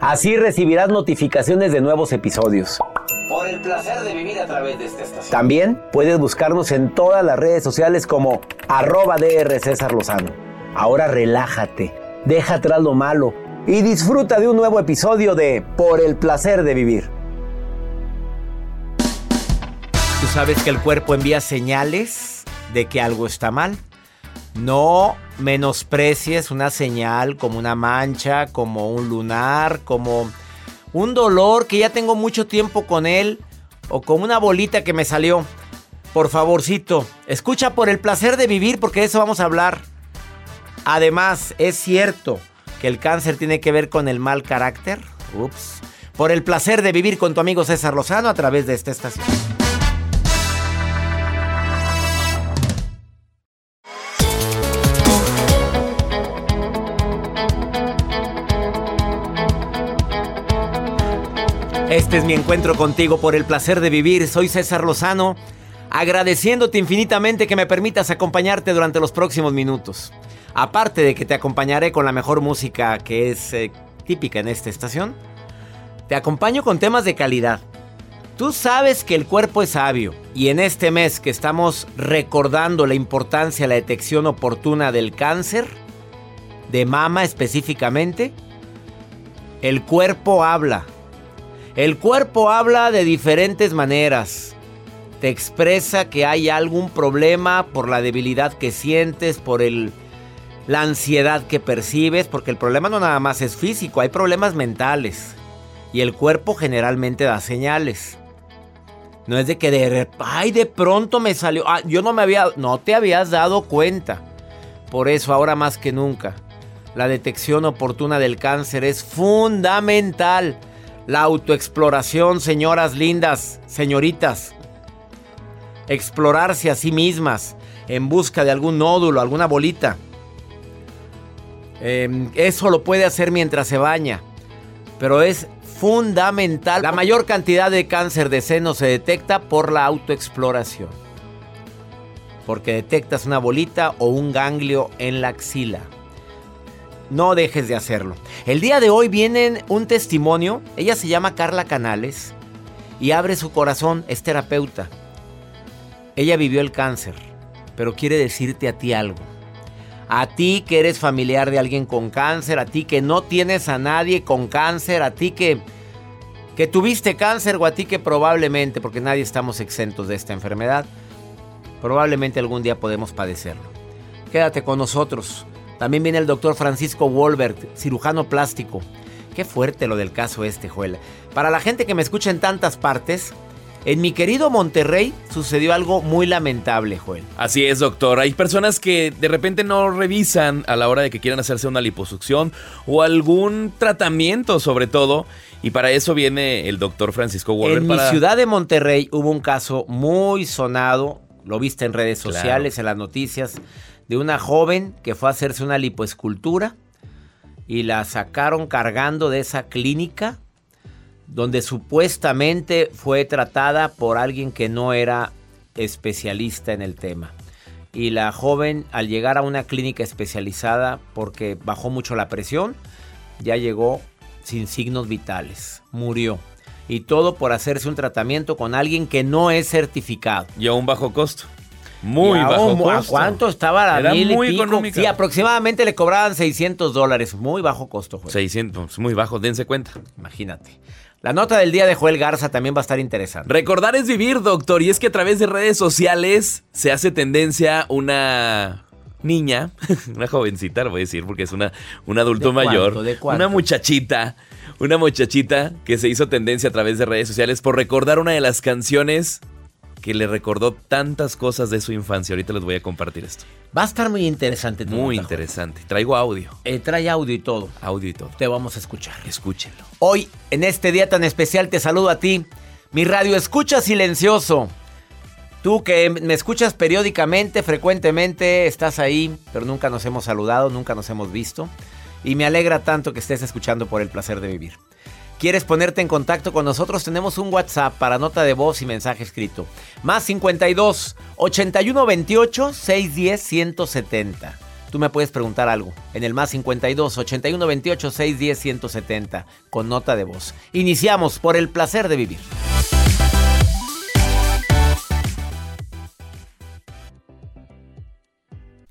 Así recibirás notificaciones de nuevos episodios. Por el placer de vivir a través de esta estación. También puedes buscarnos en todas las redes sociales como arroba DR César Lozano. Ahora relájate, deja atrás lo malo y disfruta de un nuevo episodio de Por el placer de vivir. Tú sabes que el cuerpo envía señales de que algo está mal. No menosprecies una señal como una mancha, como un lunar, como un dolor que ya tengo mucho tiempo con él o como una bolita que me salió. Por favorcito, escucha por el placer de vivir porque de eso vamos a hablar. Además, es cierto que el cáncer tiene que ver con el mal carácter. Ups. Por el placer de vivir con tu amigo César Lozano a través de esta estación. Este es mi encuentro contigo por el placer de vivir. Soy César Lozano, agradeciéndote infinitamente que me permitas acompañarte durante los próximos minutos. Aparte de que te acompañaré con la mejor música que es eh, típica en esta estación, te acompaño con temas de calidad. Tú sabes que el cuerpo es sabio y en este mes que estamos recordando la importancia de la detección oportuna del cáncer, de mama específicamente, el cuerpo habla el cuerpo habla de diferentes maneras. Te expresa que hay algún problema por la debilidad que sientes, por el, la ansiedad que percibes, porque el problema no nada más es físico, hay problemas mentales. Y el cuerpo generalmente da señales. No es de que de, ay, de pronto me salió. Ah, yo no me había. No te habías dado cuenta. Por eso, ahora más que nunca, la detección oportuna del cáncer es fundamental. La autoexploración, señoras lindas, señoritas. Explorarse a sí mismas en busca de algún nódulo, alguna bolita. Em, eso lo puede hacer mientras se baña. Pero es fundamental. La mayor cantidad de cáncer de seno se detecta por la autoexploración. Porque detectas una bolita o un ganglio en la axila no dejes de hacerlo. El día de hoy viene un testimonio. Ella se llama Carla Canales y abre su corazón, es terapeuta. Ella vivió el cáncer, pero quiere decirte a ti algo. A ti que eres familiar de alguien con cáncer, a ti que no tienes a nadie con cáncer, a ti que que tuviste cáncer o a ti que probablemente, porque nadie estamos exentos de esta enfermedad, probablemente algún día podemos padecerlo. Quédate con nosotros. También viene el doctor Francisco Wolbert, cirujano plástico. Qué fuerte lo del caso este, Joel. Para la gente que me escucha en tantas partes, en mi querido Monterrey sucedió algo muy lamentable, Joel. Así es, doctor. Hay personas que de repente no revisan a la hora de que quieran hacerse una liposucción o algún tratamiento, sobre todo. Y para eso viene el doctor Francisco Wolbert. En mi ciudad de Monterrey hubo un caso muy sonado. Lo viste en redes sociales, en las noticias de una joven que fue a hacerse una lipoescultura y la sacaron cargando de esa clínica donde supuestamente fue tratada por alguien que no era especialista en el tema. y la joven al llegar a una clínica especializada porque bajó mucho la presión, ya llegó sin signos vitales, murió. Y todo por hacerse un tratamiento con alguien que no es certificado. Y a un bajo costo. Muy bajo ¿A costo. cuánto estaba la Era mil y muy pico? económica. Sí, aproximadamente le cobraban 600 dólares. Muy bajo costo, Joel. 600, muy bajo, dense cuenta. Imagínate. La nota del día de Joel Garza también va a estar interesante. Recordar es vivir, doctor. Y es que a través de redes sociales se hace tendencia una niña, una jovencita, lo voy a decir porque es una, un adulto ¿De cuánto? mayor. Una muchachita. Una muchachita que se hizo tendencia a través de redes sociales por recordar una de las canciones que le recordó tantas cosas de su infancia. Ahorita les voy a compartir esto. Va a estar muy interesante. tu Muy nota, interesante. Traigo audio. Eh, trae audio y todo. Audio y todo. Te vamos a escuchar. Escúchenlo. Hoy, en este día tan especial, te saludo a ti, mi radio escucha silencioso. Tú que me escuchas periódicamente, frecuentemente, estás ahí, pero nunca nos hemos saludado, nunca nos hemos visto. Y me alegra tanto que estés escuchando por el placer de vivir. ¿Quieres ponerte en contacto con nosotros? Tenemos un WhatsApp para nota de voz y mensaje escrito. Más 52 81 28 610 170. Tú me puedes preguntar algo en el más 52 81 28 610 170 con nota de voz. Iniciamos por el placer de vivir.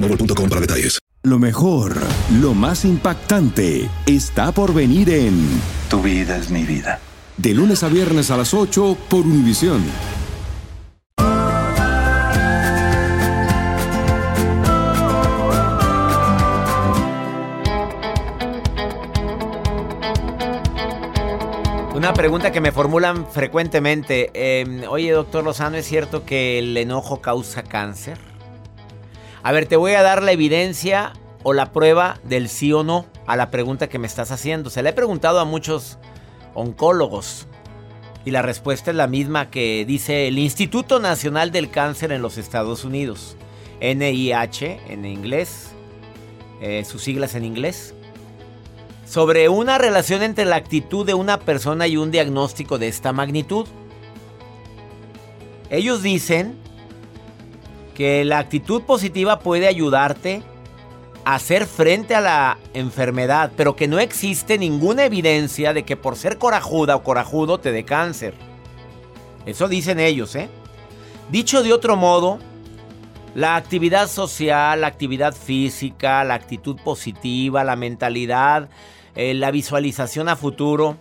boostmobile.com para detalles. Lo mejor, lo más impactante, está por venir en Tu vida es mi vida. De lunes a viernes a las 8 por Univisión. Una pregunta que me formulan frecuentemente. eh, Oye, doctor Lozano, ¿es cierto que el enojo causa cáncer? A ver, te voy a dar la evidencia o la prueba del sí o no a la pregunta que me estás haciendo. Se la he preguntado a muchos oncólogos y la respuesta es la misma que dice el Instituto Nacional del Cáncer en los Estados Unidos. NIH en inglés, eh, sus siglas en inglés sobre una relación entre la actitud de una persona y un diagnóstico de esta magnitud. Ellos dicen que la actitud positiva puede ayudarte a hacer frente a la enfermedad, pero que no existe ninguna evidencia de que por ser corajuda o corajudo te dé cáncer. Eso dicen ellos, ¿eh? Dicho de otro modo, la actividad social, la actividad física, la actitud positiva, la mentalidad, eh, la visualización a futuro,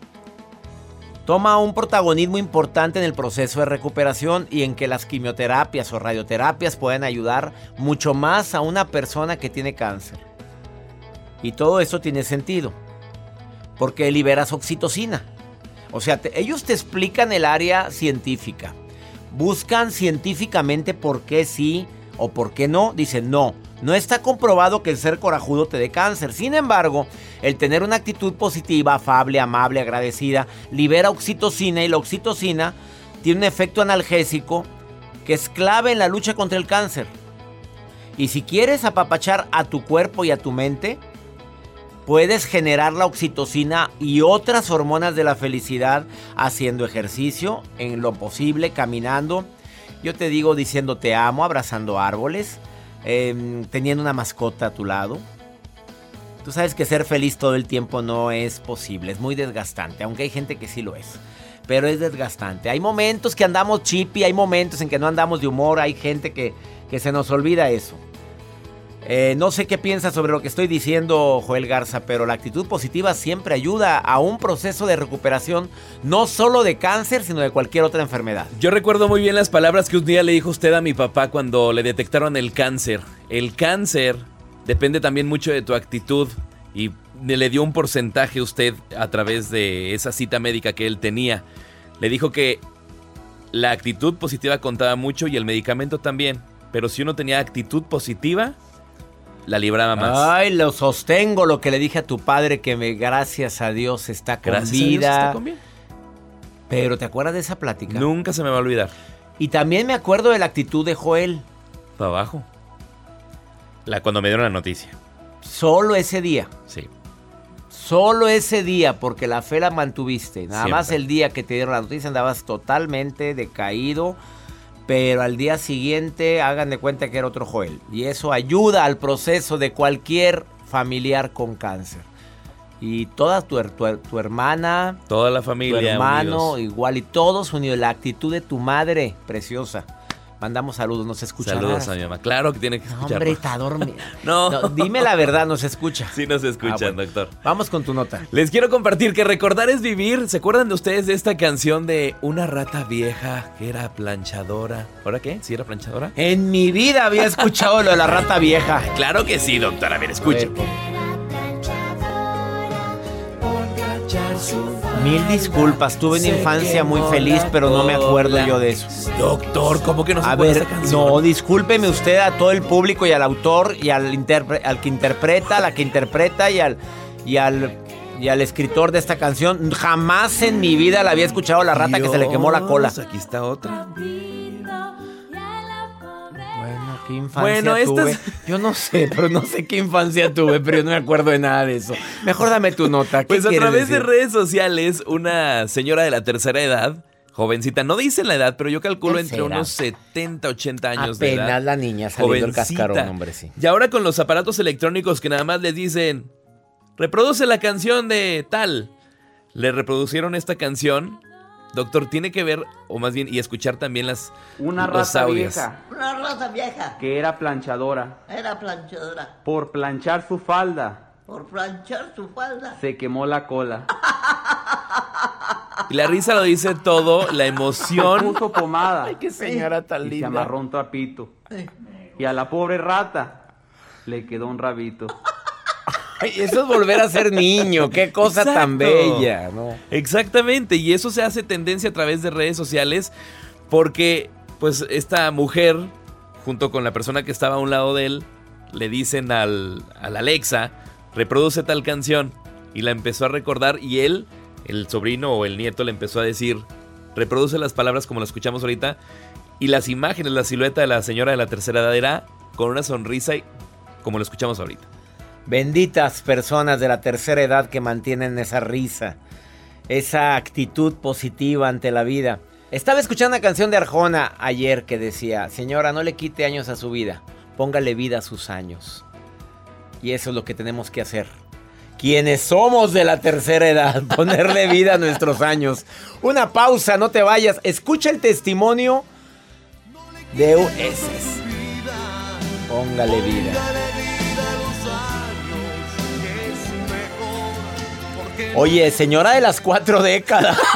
toma un protagonismo importante en el proceso de recuperación y en que las quimioterapias o radioterapias pueden ayudar mucho más a una persona que tiene cáncer. Y todo esto tiene sentido, porque liberas oxitocina. O sea, ellos te explican el área científica, buscan científicamente por qué sí o por qué no. Dicen, no, no está comprobado que el ser corajudo te dé cáncer. Sin embargo, el tener una actitud positiva, afable, amable, agradecida, libera oxitocina y la oxitocina tiene un efecto analgésico que es clave en la lucha contra el cáncer. Y si quieres apapachar a tu cuerpo y a tu mente, puedes generar la oxitocina y otras hormonas de la felicidad haciendo ejercicio en lo posible, caminando. Yo te digo diciendo te amo, abrazando árboles, em, teniendo una mascota a tu lado. Tú sabes que ser feliz todo el tiempo no es posible, es muy desgastante, aunque hay gente que sí lo es. Pero es desgastante. Hay momentos que andamos chippy, hay momentos en que no andamos de humor, hay gente que, que se nos olvida eso. Eh, no sé qué piensas sobre lo que estoy diciendo, Joel Garza, pero la actitud positiva siempre ayuda a un proceso de recuperación, no solo de cáncer, sino de cualquier otra enfermedad. Yo recuerdo muy bien las palabras que un día le dijo usted a mi papá cuando le detectaron el cáncer. El cáncer depende también mucho de tu actitud y le dio un porcentaje usted a través de esa cita médica que él tenía. Le dijo que la actitud positiva contaba mucho y el medicamento también. Pero si uno tenía actitud positiva, la libraba más. Ay, lo sostengo lo que le dije a tu padre, que me, gracias a Dios está con Gracias a Dios está con. Pero ¿te acuerdas de esa plática? Nunca se me va a olvidar. Y también me acuerdo de la actitud de Joel. Para abajo. La, cuando me dieron la noticia. Solo ese día. Sí. Solo ese día, porque la fe la mantuviste. Nada más el día que te dieron la noticia andabas totalmente decaído. Pero al día siguiente hagan de cuenta que era otro Joel. Y eso ayuda al proceso de cualquier familiar con cáncer. Y toda tu, tu tu hermana, Toda la tu familia. hermano, unidos. igual. Y todos unidos. La actitud de tu madre, preciosa. Mandamos saludos, nos escucha. Saludos a mi mamá. Claro que tiene que No, escuchar. hombre, está dormida. No. No, dime la verdad, nos escucha. Sí nos escuchan, Ah, bueno. doctor. Vamos con tu nota. Les quiero compartir que recordar es vivir. ¿Se acuerdan de ustedes de esta canción de una rata vieja que era planchadora? ¿Ahora qué? ¿Sí era planchadora? En mi vida había escuchado lo de la rata vieja. Claro que sí, doctor. A ver, escuchen. Mil disculpas, tuve una infancia muy feliz, pero no me acuerdo yo de eso. Doctor, ¿cómo que no se A ver, esta canción? no, discúlpeme usted a todo el público y al autor y al, al que interpreta, a la que interpreta y al, y al y al escritor de esta canción. Jamás en mi vida la había escuchado la rata que se le quemó la cola. Aquí está otra. Qué infancia Bueno, tuve. es- Yo no sé, pero no sé qué infancia tuve, pero yo no me acuerdo de nada de eso. Mejor dame tu nota. ¿Qué Pues a través de redes sociales, una señora de la tercera edad, jovencita, no dicen la edad, pero yo calculo entre unos 70, 80 años de edad. Apenas la niña saliendo el cascarón, hombre, sí. Y ahora con los aparatos electrónicos que nada más les dicen, reproduce la canción de tal. Le reproducieron esta canción. Doctor, tiene que ver, o más bien, y escuchar también las, Una audios. vieja Una raza vieja que era planchadora. era planchadora. Por planchar su falda, Por planchar su falda. se quemó la cola. Y la risa lo dice todo, la emoción. Puso pomada Qué señora tan y se linda. amarró un trapito. Y a la pobre rata le quedó un rabito. Ay, eso es volver a ser niño. Qué cosa tan bella, ¿no? Exactamente, y eso se hace tendencia a través de redes sociales porque pues esta mujer, junto con la persona que estaba a un lado de él, le dicen al, al Alexa, reproduce tal canción, y la empezó a recordar y él, el sobrino o el nieto, le empezó a decir, reproduce las palabras como las escuchamos ahorita, y las imágenes, la silueta de la señora de la tercera edad era con una sonrisa y como lo escuchamos ahorita. Benditas personas de la tercera edad que mantienen esa risa, esa actitud positiva ante la vida. Estaba escuchando una canción de Arjona ayer que decía, señora, no le quite años a su vida, póngale vida a sus años. Y eso es lo que tenemos que hacer. Quienes somos de la tercera edad, ponerle vida a nuestros años. Una pausa, no te vayas. Escucha el testimonio de es. Póngale vida. Oye, señora de las cuatro décadas.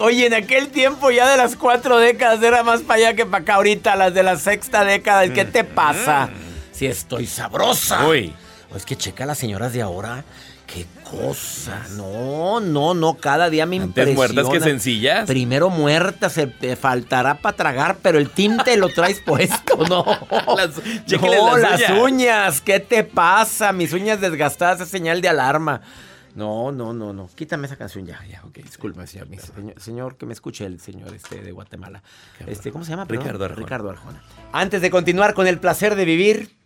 Oye, en aquel tiempo ya de las cuatro décadas era más para allá que para acá ahorita, las de la sexta década. ¿Qué te pasa? Si estoy sabrosa. Uy. Es que checa a las señoras de ahora. Qué cosa. No, no, no. Cada día me impresiona. muertas que sencillas. Primero muerta, se te faltará para tragar, pero el tinte lo traes puesto, ¿no? Las- no, las las uñas. uñas. ¿Qué te pasa? Mis uñas desgastadas es señal de alarma. No, no, no, no. Quítame esa canción ya, ya, ok. Disculpa, señor. mi señor, señor, que me escuche el señor este de Guatemala. Este, ¿cómo se llama? Ricardo Arjona. Ricardo Arjona. Antes de continuar con el placer de vivir,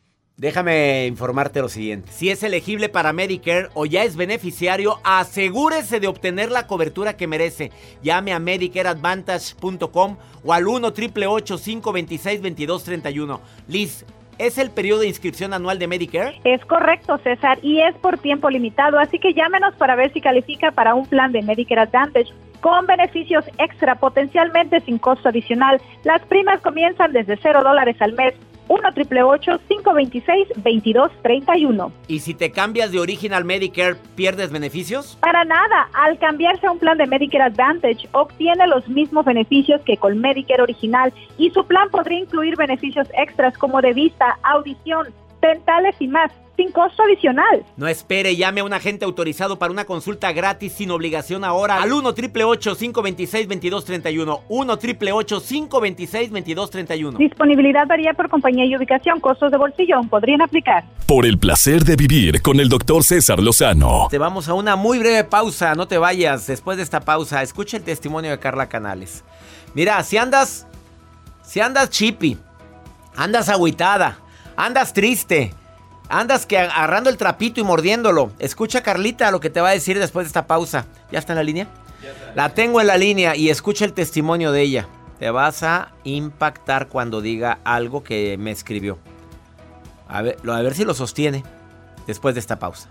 déjame informarte lo siguiente. Si es elegible para Medicare o ya es beneficiario, asegúrese de obtener la cobertura que merece. Llame a medicareadvantage.com o al 1 526 2231 Liz, ¿es el periodo de inscripción anual de Medicare? Es correcto, César, y es por tiempo limitado, así que llámenos para ver si califica para un plan de Medicare Advantage con beneficios extra, potencialmente sin costo adicional. Las primas comienzan desde cero dólares al mes 1 526 2231 ¿Y si te cambias de Original Medicare, pierdes beneficios? Para nada, al cambiarse a un plan de Medicare Advantage, obtiene los mismos beneficios que con Medicare original y su plan podría incluir beneficios extras como de vista, audición, dentales y más sin costo adicional. No espere, llame a un agente autorizado para una consulta gratis sin obligación ahora al 1 888 526 2231 1 888 526 2231 Disponibilidad varía por compañía y ubicación. Costos de bolsillo podrían aplicar. Por el placer de vivir con el doctor César Lozano. Te vamos a una muy breve pausa. No te vayas. Después de esta pausa, escucha el testimonio de Carla Canales. Mira, si andas. Si andas chippy, andas agüitada, andas triste Andas que agarrando el trapito y mordiéndolo. Escucha Carlita lo que te va a decir después de esta pausa. ¿Ya está en la línea? La tengo en la línea y escucha el testimonio de ella. Te vas a impactar cuando diga algo que me escribió. A ver, a ver si lo sostiene después de esta pausa.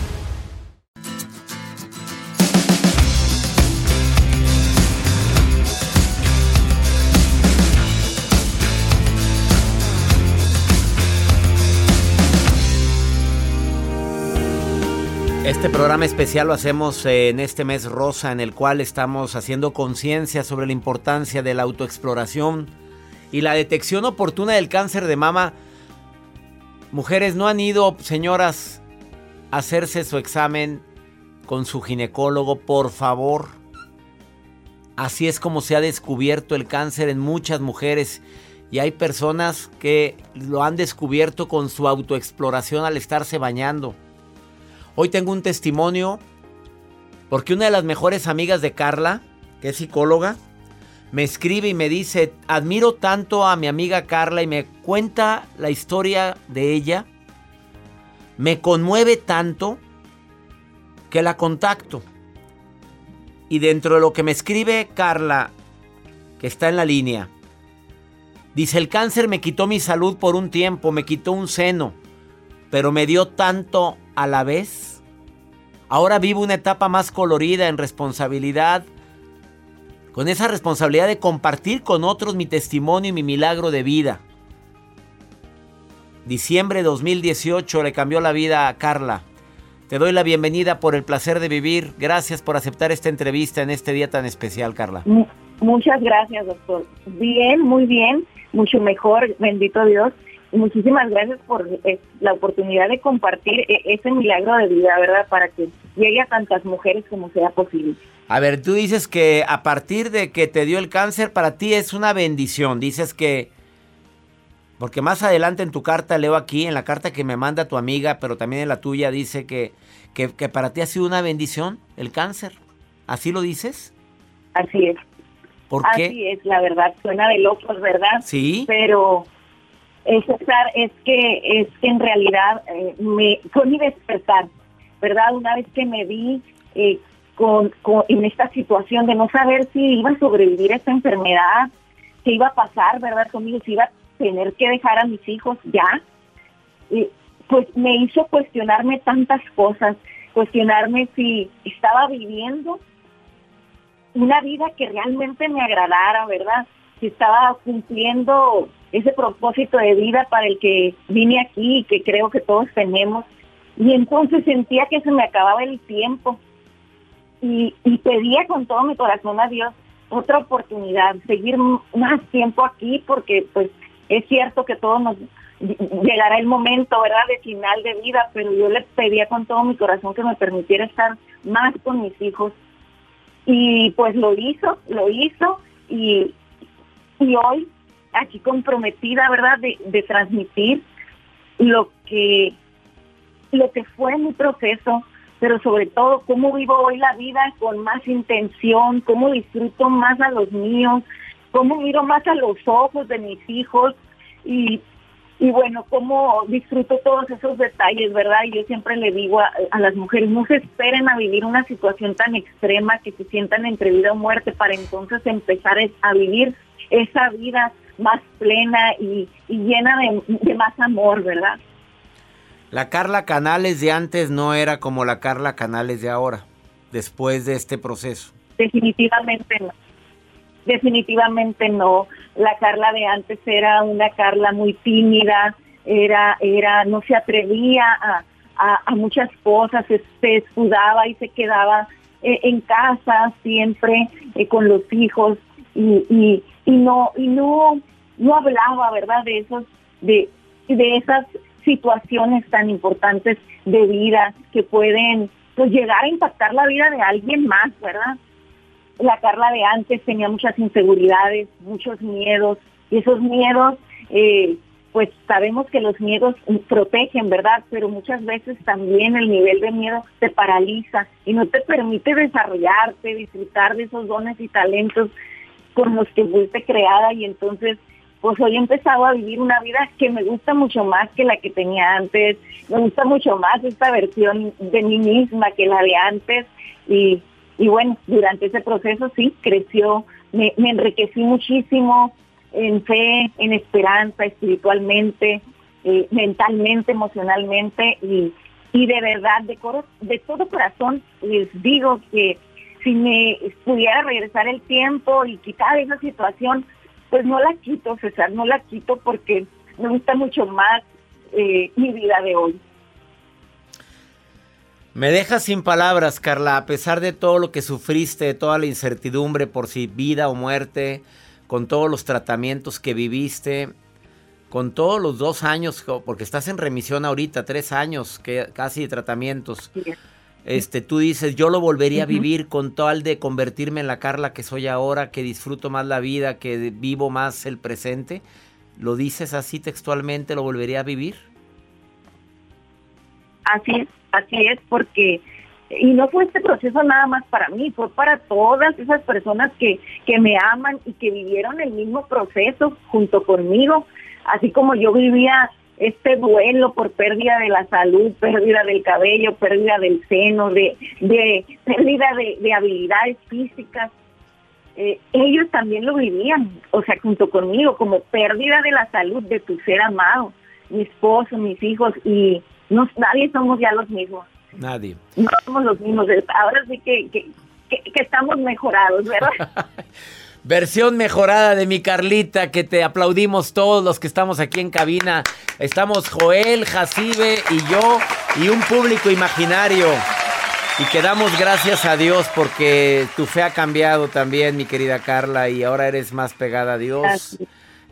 Este programa especial lo hacemos eh, en este mes rosa en el cual estamos haciendo conciencia sobre la importancia de la autoexploración y la detección oportuna del cáncer de mama. Mujeres no han ido, señoras, a hacerse su examen con su ginecólogo, por favor. Así es como se ha descubierto el cáncer en muchas mujeres y hay personas que lo han descubierto con su autoexploración al estarse bañando. Hoy tengo un testimonio porque una de las mejores amigas de Carla, que es psicóloga, me escribe y me dice, admiro tanto a mi amiga Carla y me cuenta la historia de ella. Me conmueve tanto que la contacto. Y dentro de lo que me escribe Carla, que está en la línea, dice, el cáncer me quitó mi salud por un tiempo, me quitó un seno, pero me dio tanto a la vez. Ahora vivo una etapa más colorida en responsabilidad, con esa responsabilidad de compartir con otros mi testimonio y mi milagro de vida. Diciembre de 2018 le cambió la vida a Carla. Te doy la bienvenida por el placer de vivir. Gracias por aceptar esta entrevista en este día tan especial, Carla. Muchas gracias, doctor. Bien, muy bien, mucho mejor, bendito Dios muchísimas gracias por eh, la oportunidad de compartir eh, ese milagro de vida, ¿verdad? Para que llegue a tantas mujeres como sea posible. A ver, tú dices que a partir de que te dio el cáncer, para ti es una bendición. Dices que, porque más adelante en tu carta, leo aquí, en la carta que me manda tu amiga, pero también en la tuya, dice que, que, que para ti ha sido una bendición el cáncer. ¿Así lo dices? Así es. ¿Por qué? Así es, la verdad. Suena de locos, ¿verdad? Sí. Pero es, es que es que en realidad eh, me fue mi despertar, ¿verdad? Una vez que me vi eh, con, en esta situación de no saber si iba a sobrevivir a esta enfermedad, qué iba a pasar, ¿verdad? Conmigo, si iba a tener que dejar a mis hijos ya, pues me hizo cuestionarme tantas cosas, cuestionarme si estaba viviendo una vida que realmente me agradara, ¿verdad? si estaba cumpliendo ese propósito de vida para el que vine aquí y que creo que todos tenemos. Y entonces sentía que se me acababa el tiempo y, y pedía con todo mi corazón a Dios otra oportunidad, seguir más tiempo aquí porque pues es cierto que todos nos llegará el momento, ¿verdad?, de final de vida, pero yo le pedía con todo mi corazón que me permitiera estar más con mis hijos. Y pues lo hizo, lo hizo y, y hoy aquí comprometida, ¿verdad?, de, de transmitir lo que, lo que fue mi proceso, pero sobre todo cómo vivo hoy la vida con más intención, cómo disfruto más a los míos, cómo miro más a los ojos de mis hijos y y bueno, cómo disfruto todos esos detalles, ¿verdad? Y yo siempre le digo a, las mujeres, no se esperen a vivir una situación tan extrema que se sientan entre vida o muerte para entonces empezar a vivir esa vida más plena y, llena de, más amor, ¿verdad? La Carla Canales de antes no era como la Carla Canales de ahora, después de este proceso. Definitivamente no. Definitivamente no. La Carla de antes era una Carla muy tímida, era, era, no se atrevía a, a, muchas cosas, se, escudaba y se quedaba eh, en casa siempre eh, con los hijos y, y, y, no y no no hablaba, ¿verdad? De esos de de esas situaciones tan importantes de vida que pueden pues llegar a impactar la vida de alguien más, ¿verdad? La Carla de antes tenía muchas inseguridades, muchos miedos, y esos miedos, eh, pues sabemos que los miedos protegen, ¿verdad? Pero muchas veces también el nivel de miedo te paraliza y no te permite desarrollarte, disfrutar de esos dones y talentos con los que fuiste creada y entonces pues hoy he empezado a vivir una vida que me gusta mucho más que la que tenía antes, me gusta mucho más esta versión de mí misma que la de antes y y bueno, durante ese proceso sí, creció, me, enriquecí muchísimo en fe, en esperanza, espiritualmente, eh, mentalmente, emocionalmente y, y de verdad, de, de todo corazón, les digo que si me pudiera regresar el tiempo y quitar esa situación, pues no la quito, César, no la quito porque me gusta mucho más eh, mi vida de hoy. Me dejas sin palabras, Carla, a pesar de todo lo que sufriste, de toda la incertidumbre por si vida o muerte, con todos los tratamientos que viviste, con todos los dos años, porque estás en remisión ahorita, tres años que, casi de tratamientos. Este, tú dices, yo lo volvería a vivir con tal de convertirme en la Carla que soy ahora, que disfruto más la vida, que vivo más el presente. ¿Lo dices así textualmente? ¿Lo volvería a vivir? Así es. Así es, porque y no fue este proceso nada más para mí, fue para todas esas personas que, que me aman y que vivieron el mismo proceso junto conmigo, así como yo vivía este duelo por pérdida de la salud, pérdida del cabello, pérdida del seno, de, de pérdida de, habilidades físicas. Eh, ellos también lo vivían, o sea, junto conmigo, como pérdida de la salud de tu ser amado, mi esposo, mis hijos, y, no, nadie somos ya los mismos. Nadie. No somos los mismos. Ahora sí que, que, que, estamos mejorados, ¿verdad? Versión mejorada de mi Carlita, que te aplaudimos todos los que estamos aquí en cabina. Estamos Joel, Jacibe y yo y un público imaginario. Y que damos gracias a Dios porque tu fe ha cambiado también, mi querida Carla, y ahora eres más pegada a Dios.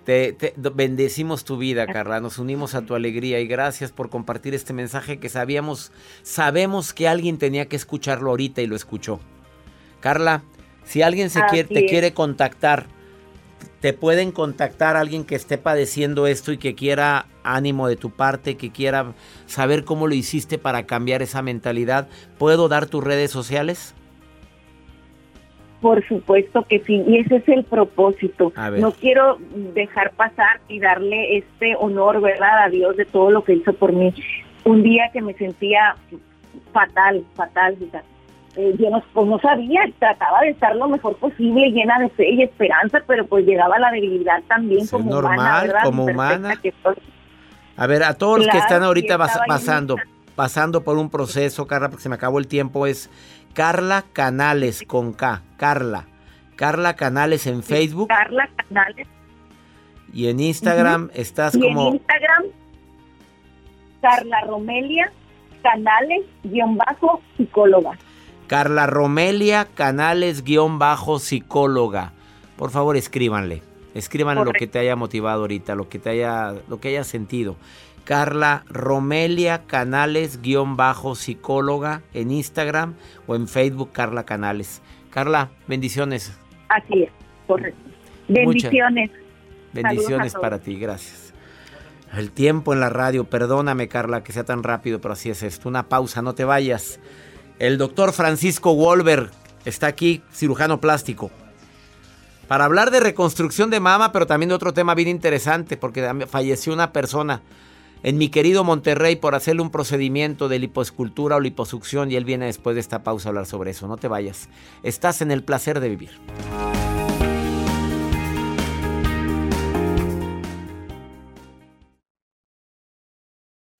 Te, bendecimos tu vida, Carla. Nos unimos a tu alegría y gracias por compartir este mensaje que sabíamos, sabemos que alguien tenía que escucharlo ahorita y lo escuchó. Carla, si alguien se quiere, te quiere contactar, te pueden contactar alguien que esté padeciendo esto y que quiera ánimo de tu parte, que quiera saber cómo lo hiciste para cambiar esa mentalidad. ¿Puedo dar tus redes sociales? Por supuesto que sí, y ese es el propósito. No quiero dejar pasar y darle este honor, ¿verdad?, a Dios de todo lo que hizo por mí. Un día que me sentía fatal, fatal, eh, yo no, pues no sabía, trataba de estar lo mejor posible, llena de fe y esperanza, pero pues llegaba la debilidad también como normal, humana, como humana. A ver, a todos los que están ahorita pasando, pasando por un proceso, Carla, porque se me acabó el tiempo, es Carla Canales con K. Carla. Carla Canales en Facebook. Carla Canales. Y en Instagram estás y como... en Instagram, Carla Romelia Canales, guion bajo, psicóloga. Carla Romelia Canales, guion bajo, psicóloga. Por favor, escríbanle. Escríbanle lo que te haya motivado ahorita, lo que te haya, lo que hayas sentido. Carla Romelia Canales, guion bajo, psicóloga en Instagram o en Facebook, Carla Canales. Carla, bendiciones. Así es, correcto. Bendiciones. bendiciones para ti, gracias. El tiempo en la radio, perdóname Carla que sea tan rápido, pero así es esto. Una pausa, no te vayas. El doctor Francisco Wolver está aquí, cirujano plástico, para hablar de reconstrucción de mama, pero también de otro tema bien interesante, porque falleció una persona en mi querido Monterrey por hacerle un procedimiento de lipoescultura o liposucción y él viene después de esta pausa a hablar sobre eso. No te vayas. Estás en el placer de vivir.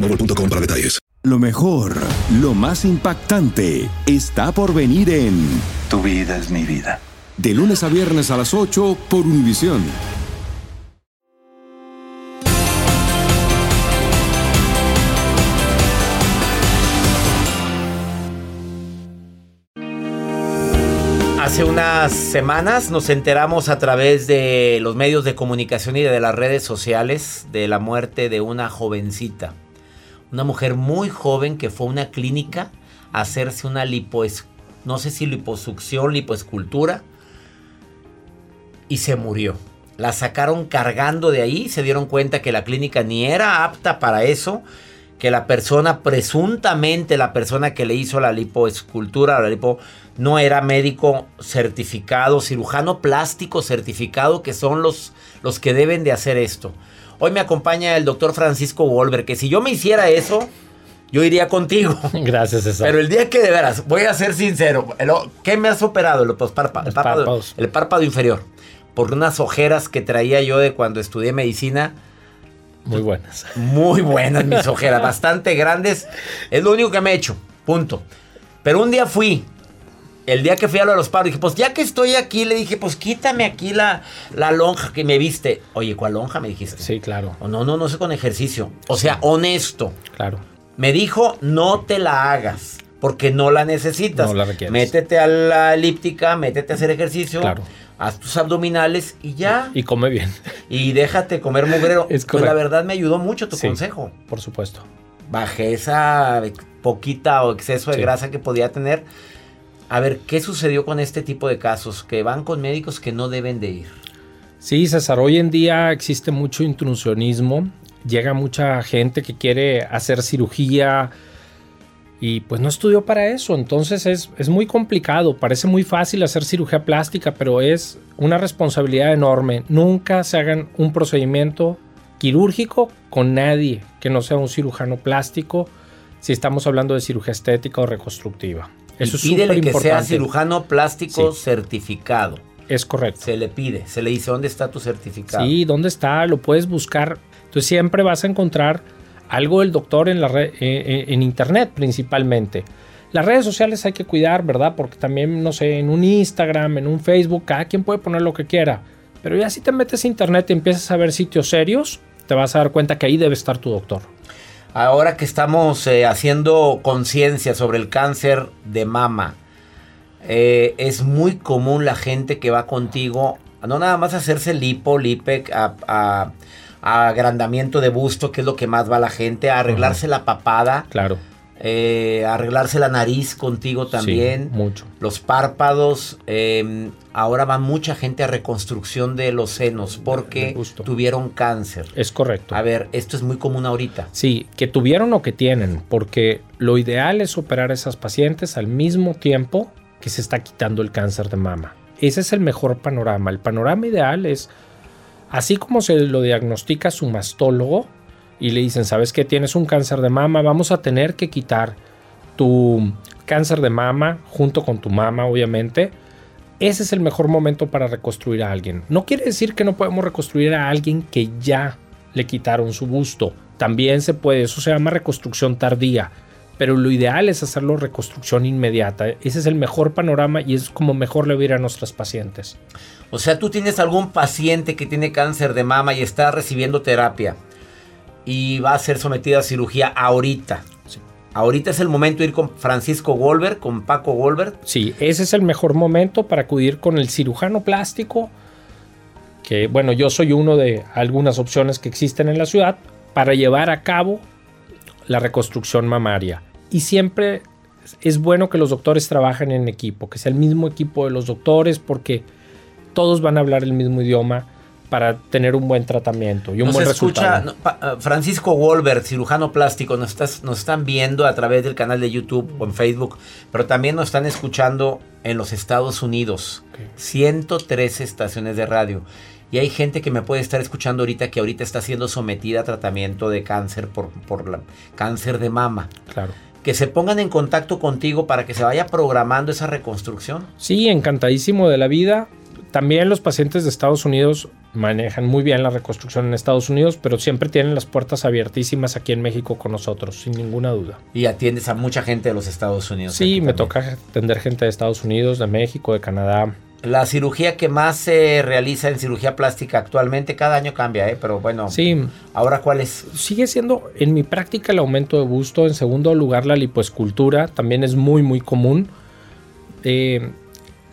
boostmobile.com para detalles. Lo mejor, lo más impactante, está por venir en Tu vida es mi vida. De lunes a viernes a las 8 por Univisión. Hace unas semanas nos enteramos a través de los medios de comunicación y de las redes sociales de la muerte de una jovencita. Una mujer muy joven que fue a una clínica a hacerse una lipoes, no sé si liposucción, lipoescultura y se murió. La sacaron cargando de ahí, se dieron cuenta que la clínica ni era apta para eso, que la persona, presuntamente la persona que le hizo la lipoescultura, la lipo, no era médico certificado, cirujano plástico certificado, que son los, los que deben de hacer esto. Hoy me acompaña el doctor Francisco Wolver, que si yo me hiciera eso, yo iría contigo. Gracias, César. Pero el día que de veras, voy a ser sincero, ¿qué me has operado? El, párpado, el, párpado, el párpado inferior. Por unas ojeras que traía yo de cuando estudié medicina. Muy buenas. Muy buenas mis ojeras, bastante grandes. Es lo único que me he hecho, punto. Pero un día fui el día que fui a lo de los paros, dije, pues ya que estoy aquí, le dije, pues quítame aquí la, la lonja que me viste. Oye, ¿cuál lonja me dijiste? Sí, claro. O no, no, no sé con ejercicio. O sea, honesto. Claro. Me dijo, no te la hagas, porque no la necesitas. No la requieres. Métete a la elíptica, métete a hacer ejercicio. Claro. Haz tus abdominales y ya. Y come bien. Y déjate comer mugrero. Es pues la verdad me ayudó mucho tu Sí, consejo. Por supuesto. Bajé esa poquita o exceso de Sí. grasa que podía tener. A ver, ¿qué sucedió con este tipo de casos? Que van con médicos que no deben de ir. Sí, César, hoy en día existe mucho intrusionismo. Llega mucha gente que quiere hacer cirugía y pues no estudió para eso. Entonces es, es muy complicado. Parece muy fácil hacer cirugía plástica, pero es una responsabilidad enorme. Nunca se hagan un procedimiento quirúrgico con nadie que no sea un cirujano plástico si estamos hablando de cirugía estética o reconstructiva. Eso es Y pídele que sea cirujano plástico Sí. certificado. Es correcto. Se le pide, se le dice, ¿dónde está tu certificado? Sí, ¿dónde está? Lo puedes buscar. Entonces siempre vas a encontrar algo del doctor en, la re- eh, eh, en internet principalmente. Las redes sociales hay que cuidar, ¿verdad? Porque también, no sé, en un Instagram, en un Facebook, cada quien puede poner lo que quiera. Pero ya si te metes a internet y empiezas a ver sitios serios, te vas a dar cuenta que ahí debe estar tu doctor. Ahora que estamos eh, haciendo conciencia sobre el cáncer de mama, eh, es muy común la gente que va contigo, no nada más a hacerse lipo, lipec, a, a- a agrandamiento de busto, que es lo que más va a la gente, a arreglarse la papada, Claro. Eh, arreglarse la nariz contigo también, Sí, mucho. los párpados. eh, ahora va mucha gente a reconstrucción de los senos porque tuvieron cáncer. Es correcto. A ver, esto es muy común ahorita. Sí, que tuvieron o que tienen, porque lo ideal es operar a esas pacientes al mismo tiempo que se está quitando el cáncer de mama. Ese es el mejor panorama. El panorama ideal es, así como se lo diagnostica su mastólogo y le dicen, ¿sabes qué? Tienes un cáncer de mama, vamos a tener que quitar tu cáncer de mama junto con tu mama, obviamente. Ese es el mejor momento para reconstruir a alguien. No quiere decir que no podemos reconstruir a alguien que ya le quitaron su busto. También se puede, eso se llama reconstrucción tardía. Pero lo ideal es hacerlo reconstrucción inmediata. Ese es el mejor panorama y es como mejor le va a ir a nuestras pacientes. O sea, tú tienes algún paciente que tiene cáncer de mama y está recibiendo terapia y va a ser sometida a cirugía ahorita. Ahorita es el momento de ir con Francisco Goldberg, con Paco Goldberg. Sí, ese es el mejor momento para acudir con el cirujano plástico, que bueno, yo soy uno de algunas opciones que existen en la ciudad, para llevar a cabo la reconstrucción mamaria. Y siempre es bueno que los doctores trabajen en equipo, que sea el mismo equipo de los doctores, porque todos van a hablar el mismo idioma para tener un buen tratamiento y un Nos buen escucha resultado. no, ah, Francisco Goldberg, cirujano plástico, nos, estás- nos están viendo a través del canal de YouTube o en Facebook, pero también nos están escuchando en los Estados Unidos. 113 estaciones de radio. Y hay gente que me puede estar escuchando ahorita que ahorita está siendo sometida a tratamiento de cáncer por, por la- cáncer de mama. Claro. Que se pongan en contacto contigo para que se vaya programando esa reconstrucción. Sí, encantadísimo de la vida. También los pacientes de Estados Unidos manejan muy bien la reconstrucción en Estados Unidos, pero siempre tienen las puertas abiertísimas aquí en México con nosotros, sin ninguna duda. Y atiendes a mucha gente de los Estados Unidos. Sí, me toca atender gente de Estados Unidos, de México, de Canadá. La cirugía que más se realiza en cirugía plástica actualmente, cada año cambia, ¿eh? pero bueno. Sí. ¿Ahora cuál es? Sigue siendo en mi práctica el aumento de busto. En segundo lugar, la lipoescultura también es muy, muy común. Eh,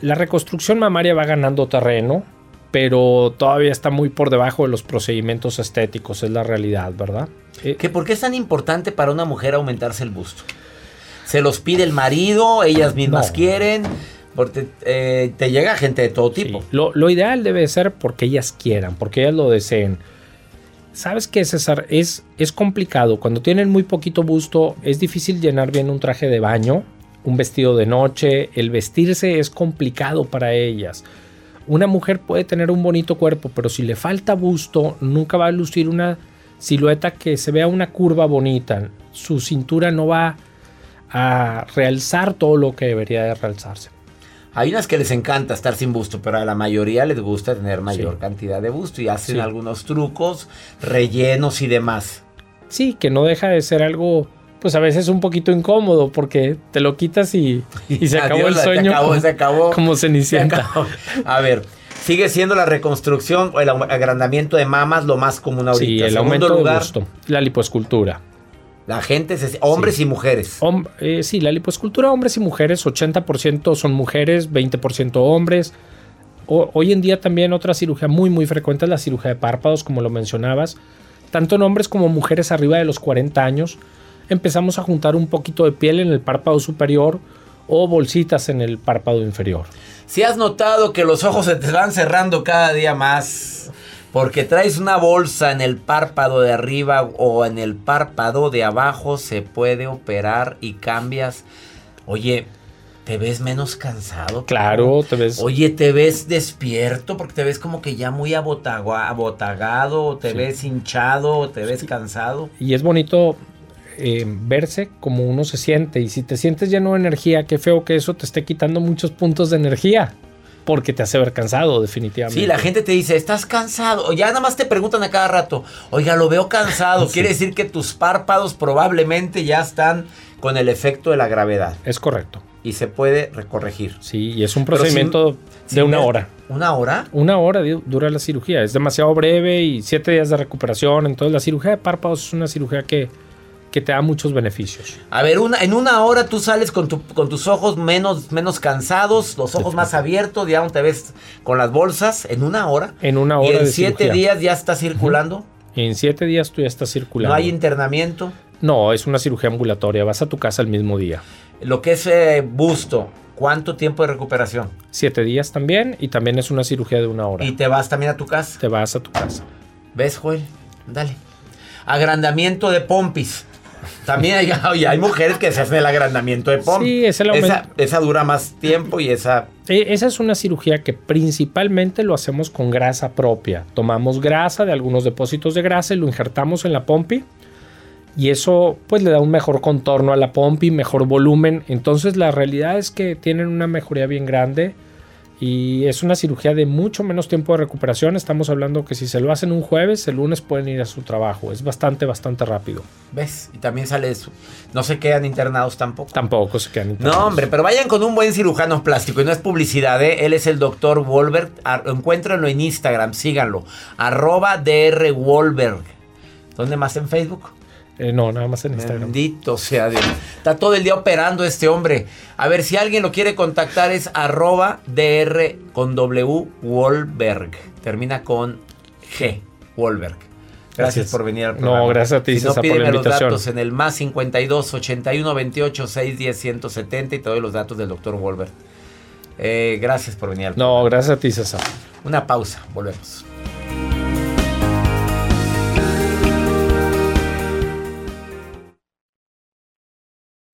la reconstrucción mamaria va ganando terreno, pero todavía está muy por debajo de los procedimientos estéticos, es la realidad, ¿verdad? Eh, ¿Que ¿Por qué es tan importante para una mujer aumentarse el busto? ¿Se los pide el marido? ¿Ellas mismas No. quieren? Porque eh, te llega gente de todo tipo. Lo, lo ideal debe ser porque ellas quieran, porque ellas lo deseen. ¿Sabes qué, César? Es, es complicado. Cuando tienen muy poquito busto, es difícil llenar bien un traje de baño, un vestido de noche. El vestirse es complicado para ellas. Una mujer puede tener un bonito cuerpo, pero si le falta busto, nunca va a lucir una silueta que se vea una curva bonita. Su cintura no va a realzar todo lo que debería de realzarse. Hay unas que les encanta estar sin busto, pero a la mayoría les gusta tener mayor cantidad de busto y hacen Sí. algunos trucos, rellenos y demás. Sí, que no deja de ser algo, pues a veces un poquito incómodo porque te lo quitas y, y se acabó Adiós, el se sueño. acabó, como, se acabó. como Se acabó. A ver, sigue siendo la reconstrucción o el agrandamiento de mamas lo más común ahorita. Sí, el Segundo aumento de lugar, busto. La lipoescultura. La gente, se- hombres y mujeres. Hom- eh, sí, la lipoescultura, hombres y mujeres, 80% son mujeres, 20% hombres. O- hoy en día también otra cirugía muy, muy frecuente es la cirugía de párpados, como lo mencionabas. Tanto en hombres como mujeres arriba de los 40 años, empezamos a juntar un poquito de piel en el párpado superior o bolsitas en el párpado inferior. Si has notado que los ojos se te van cerrando cada día más porque traes una bolsa en el párpado de arriba o en el párpado de abajo, se puede operar y cambias. Oye, ¿te ves menos cansado? Claro, te ves. Oye, ¿te ves despierto? Porque te ves como que ya muy abotagua- abotagado, te Sí. ves hinchado, te ves cansado. Y es bonito eh, verse como uno se siente. Y si te sientes lleno de energía, qué feo que eso te esté quitando muchos puntos de energía. Porque te hace ver cansado, definitivamente. Sí, la gente te dice, ¿estás cansado? O ya nada más te preguntan a cada rato, oiga, lo veo cansado. Sí. Quiere decir que tus párpados probablemente ya están con el efecto de la gravedad. Es correcto. Y se puede recorregir. Sí, y es un procedimiento sin- de sin una ver- hora. ¿Una hora? Una hora du- dura la cirugía. Es demasiado breve y siete días de recuperación. Entonces la cirugía de párpados es una cirugía que que te da muchos beneficios. A ver, una, en una hora tú sales con, tu, con tus ojos menos, menos cansados, los ojos más abiertos, ya no te ves con las bolsas, en una hora. En una hora. Y en de siete cirugía. días ya está circulando. En siete días tú ya estás circulando. No hay internamiento. No, es una cirugía ambulatoria. Vas a tu casa el mismo día. Lo que es eh, busto, ¿cuánto tiempo de recuperación? Siete días también y también es una cirugía de una hora. ¿Y te vas también a tu casa? Te vas a tu casa. ¿Ves, Joel? Dale. Agrandamiento de pompis. También hay, oye, hay mujeres que se hacen el agrandamiento de pompis. Sí, es el aumento. esa, esa dura más tiempo y esa... E- Esa es una cirugía que principalmente lo hacemos con grasa propia. Tomamos grasa de algunos depósitos de grasa y lo injertamos en la pompi. Y eso pues le da un mejor contorno a la pompi, mejor volumen. Entonces la realidad es que tienen una mejoría bien grande. Y es una cirugía de mucho menos tiempo de recuperación. Estamos hablando que si se lo hacen un jueves, el lunes pueden ir a su trabajo. Es bastante, bastante rápido. ¿Ves? Y también sale eso. No se quedan internados tampoco. Tampoco se quedan internados. No, hombre, pero vayan con un buen cirujano plástico y no es publicidad, ¿eh? Él es el doctor Wolberg. Encuéntrenlo en Instagram, síganlo. Arroba DR Wolberg. ¿Dónde más en Facebook? Eh, no, nada más en Instagram. Bendito sea Dios. Está todo el día operando este hombre. A ver, si alguien lo quiere contactar es arroba DR con W Wolberg. Termina con G, Wolberg. Gracias, Gracias. por venir al No, programa. gracias a ti, Si no, César, por la pídeme los datos en el más 52 81 28 610 170 y te doy los datos del doctor Wolberg. Eh, gracias por venir al No, gracias a ti, César. Una pausa, volvemos.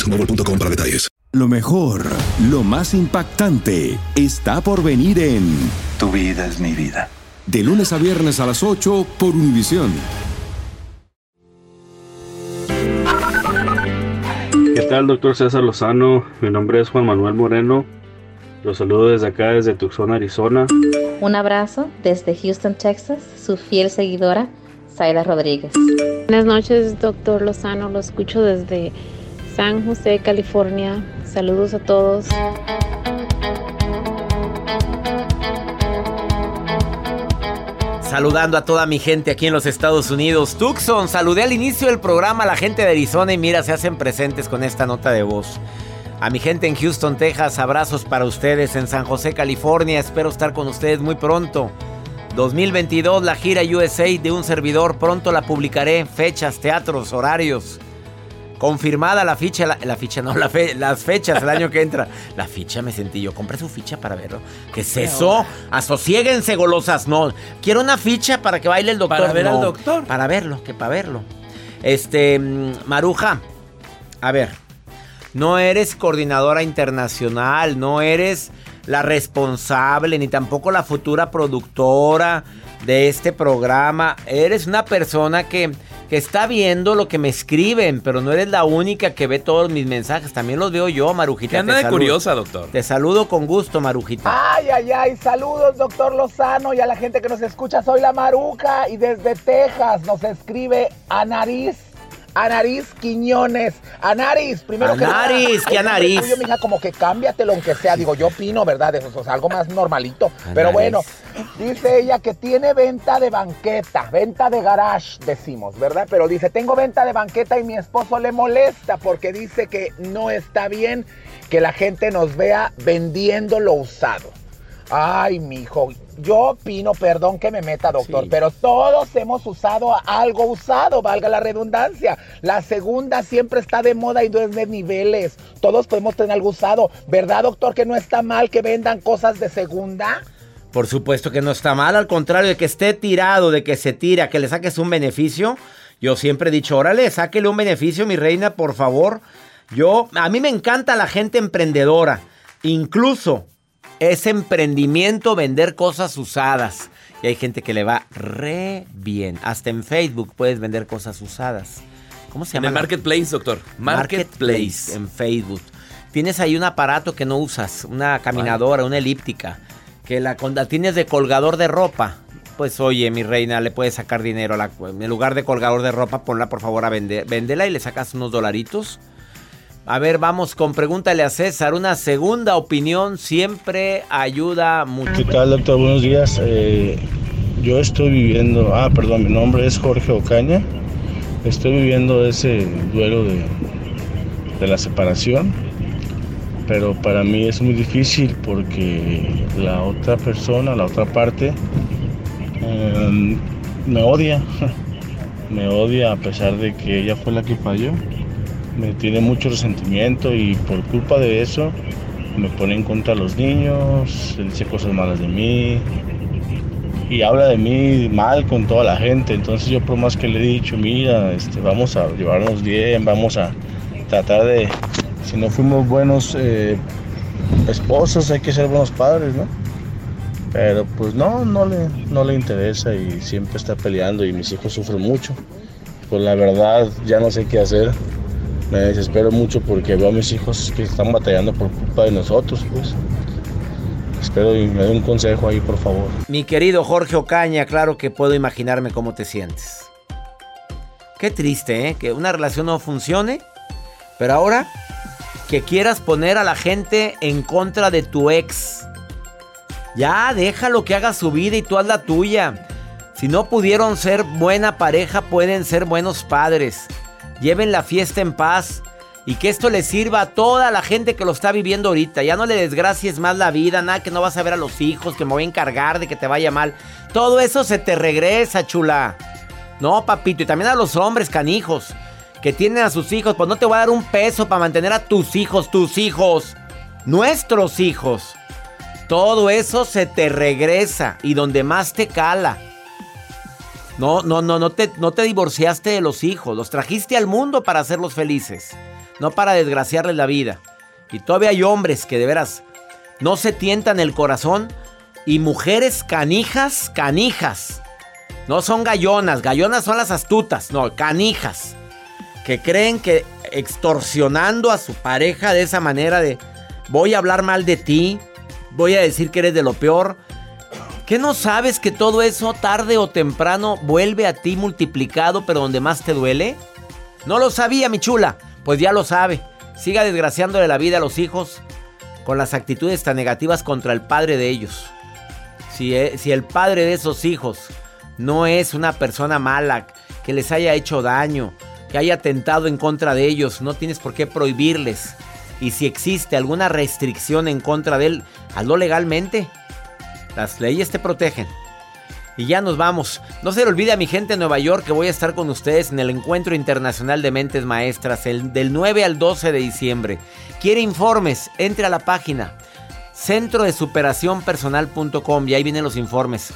boostmobile.com para detalles. Lo mejor, lo más impactante, está por venir en Tu vida es mi vida. De lunes a viernes a las 8 por Univisión. ¿Qué tal, doctor César Lozano? Mi nombre es Juan Manuel Moreno. Los saludo desde acá, desde Tucson, Arizona. Un abrazo desde Houston, Texas, su fiel seguidora, Zaira Rodríguez. Buenas noches, doctor Lozano. Lo escucho desde San José, California. Saludos a todos. Saludando a toda mi gente aquí en los Estados Unidos. Tucson, saludé al inicio del programa a la gente de Arizona y mira, se hacen presentes con esta nota de voz. A mi gente en Houston, Texas, abrazos para ustedes. En San José, California, espero estar con ustedes muy pronto. 2022, la gira USA de un servidor. Pronto la publicaré. Fechas, teatros, horarios. Confirmada la ficha, la, la ficha no, la fe- las fechas el año que entra. La ficha me sentí yo. Compré su ficha para verlo. ¿Qué es eso? Asosiéguense, golosas. No. Quiero una ficha para que baile el doctor. Para ver al doctor. Para verlo, que para verlo. Este, mm, Maruja. A ver. No eres coordinadora internacional, no eres la responsable, ni tampoco la futura productora de este programa. Eres una persona que, que está viendo lo que me escriben, pero no eres la única que ve todos mis mensajes. También los veo yo, Marujita. Que anda te de saludo. curiosa, doctor. Te saludo con gusto, Marujita. Ay, ay, ay, saludos doctor Lozano y a la gente que nos escucha. Soy la Maruca y desde Texas nos escribe Anariz. Anariz Quiñones. Anariz, primero que nada. Anariz, tuyo, mija, como que cámbiatelo aunque sea. Digo, yo opino, ¿verdad? Eso es algo más normalito. Pero bueno, dice ella que tiene venta de banqueta, venta de garage, decimos, ¿verdad? Pero dice, tengo venta de banqueta y mi esposo le molesta porque dice que no está bien que la gente nos vea vendiendo lo usado. Ay, mijo, yo opino, perdón que me meta, doctor, pero todos hemos usado algo usado, valga la redundancia. La segunda siempre está de moda y no es de niveles. Todos podemos tener algo usado. ¿Verdad, doctor, que no está mal que vendan cosas de segunda? Por supuesto que no está mal, al contrario de que esté tirado, de que se tira, que le saques un beneficio. Yo siempre he dicho, órale, sáquele un beneficio, mi reina, por favor. Yo, a mí me encanta la gente emprendedora. Incluso es emprendimiento vender cosas usadas. Y hay gente que le va re bien. Hasta en Facebook puedes vender cosas usadas. ¿Cómo se En llama? el Marketplace, doctor. Marketplace. En Facebook. Tienes ahí un aparato que no usas, una caminadora, una elíptica, que la, la tienes de colgador de ropa. Pues oye, mi reina, le puedes sacar dinero. a la- en lugar de colgador de ropa, ponla por favor a vender. Véndela y le sacas unos dolaritos. A ver, vamos con pregúntale a César. Una segunda opinión siempre ayuda mucho. ¿Qué tal, doctor? Buenos días. Eh, yo estoy viviendo, ah, perdón, mi nombre es Jorge Ocaña. Estoy viviendo ese duelo de, de la separación, pero para mí es muy difícil porque la otra persona, la otra parte, eh, me odia. Me odia a pesar de que ella fue la que falló. Me tiene mucho resentimiento y por culpa de eso me pone en contra a los niños, dice cosas malas de mí y habla de mí mal con toda la gente. Entonces yo por más que le he dicho, mira, este, vamos a llevarnos bien, vamos a tratar de, si no fuimos buenos eh, esposos, hay que ser buenos padres, ¿no? Pero pues no, no le, no le interesa y siempre está peleando y mis hijos sufren mucho. Pues la verdad ya no sé qué hacer. Me desespero mucho porque veo a mis hijos que están batallando por culpa de nosotros, pues. Espero y me dé un consejo ahí, por favor. Mi querido Jorge Ocaña, claro que puedo imaginarme cómo te sientes. Qué triste, ¿eh? Que una relación no funcione, pero ahora que quieras poner a la gente en contra de tu ex. Ya, déjalo que haga su vida y tú haz la tuya. Si no pudieron ser buena pareja, pueden ser buenos padres. Lleven la fiesta en paz. Y que esto le sirva a toda la gente que lo está viviendo ahorita. Ya no le desgracies más la vida, nada que no vas a ver a los hijos, que me voy a encargar de que te vaya mal. Todo eso se te regresa, chula. No, papito, y también a los hombres canijos que tienen a sus hijos, pues no te voy a dar un peso para mantener a tus hijos, tus hijos, nuestros hijos. Todo eso se te regresa y donde más te cala. No, no, no, no te, no te divorciaste de los hijos, los trajiste al mundo para hacerlos felices, no para desgraciarles la vida. Y todavía hay hombres que de veras no se tientan el corazón y mujeres canijas, canijas. No son gallonas, gallonas son las astutas, no, canijas. Que creen que extorsionando a su pareja de esa manera de voy a hablar mal de ti, voy a decir que eres de lo peor. ¿Qué no sabes que todo eso tarde o temprano vuelve a ti multiplicado, pero donde más te duele? No lo sabía, mi chula. Pues ya lo sabe. Siga desgraciándole la vida a los hijos con las actitudes tan negativas contra el padre de ellos. Si, eh, el padre de esos hijos no es una persona mala, que les haya hecho daño, que haya atentado en contra de ellos, no tienes por qué prohibirles. Y si existe alguna restricción en contra de él, hazlo legalmente. Las leyes te protegen. Y ya nos vamos. No se le olvide a mi gente en Nueva York que voy a estar con ustedes en el Encuentro Internacional de Mentes Maestras el, del 9 al 12 de diciembre. ¿Quiere informes? Entre a la página centro de superación personal.com y ahí vienen los informes.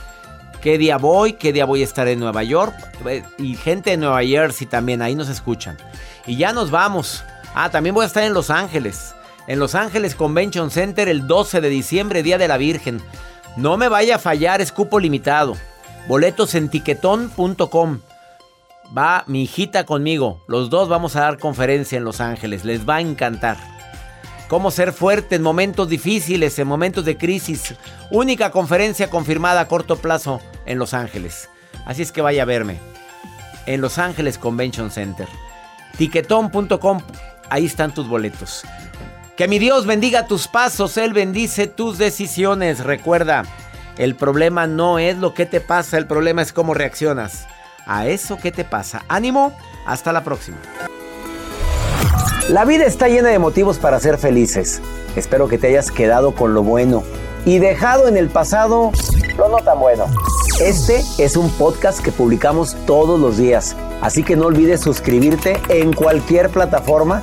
¿Qué día voy? ¿Qué día voy a estar en Nueva York? Eh, Y gente de Nueva Jersey también, ahí nos escuchan. Y ya nos vamos. Ah, también voy a estar en Los Ángeles. En Los Ángeles Convention Center el 12 de diciembre, Día de la Virgen. No me vaya a fallar, es cupo limitado. Boletos en tiquetón.com. Va mi hijita conmigo. Los dos vamos a dar conferencia en Los Ángeles. Les va a encantar. Cómo ser fuerte en momentos difíciles, en momentos de crisis. Única conferencia confirmada a corto plazo en Los Ángeles. Así es que vaya a verme. En Los Ángeles Convention Center. Tiquetón.com. Ahí están tus boletos. Que mi Dios bendiga tus pasos, Él bendice tus decisiones. Recuerda, el problema no es lo que te pasa, el problema es cómo reaccionas a eso que te pasa. Ánimo, hasta la próxima. La vida está llena de motivos para ser felices. Espero que te hayas quedado con lo bueno. y dejado en el pasado lo no tan bueno. Este es un podcast que publicamos todos los días, así que no olvides suscribirte en cualquier plataforma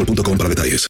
boostmobile.com para detalles.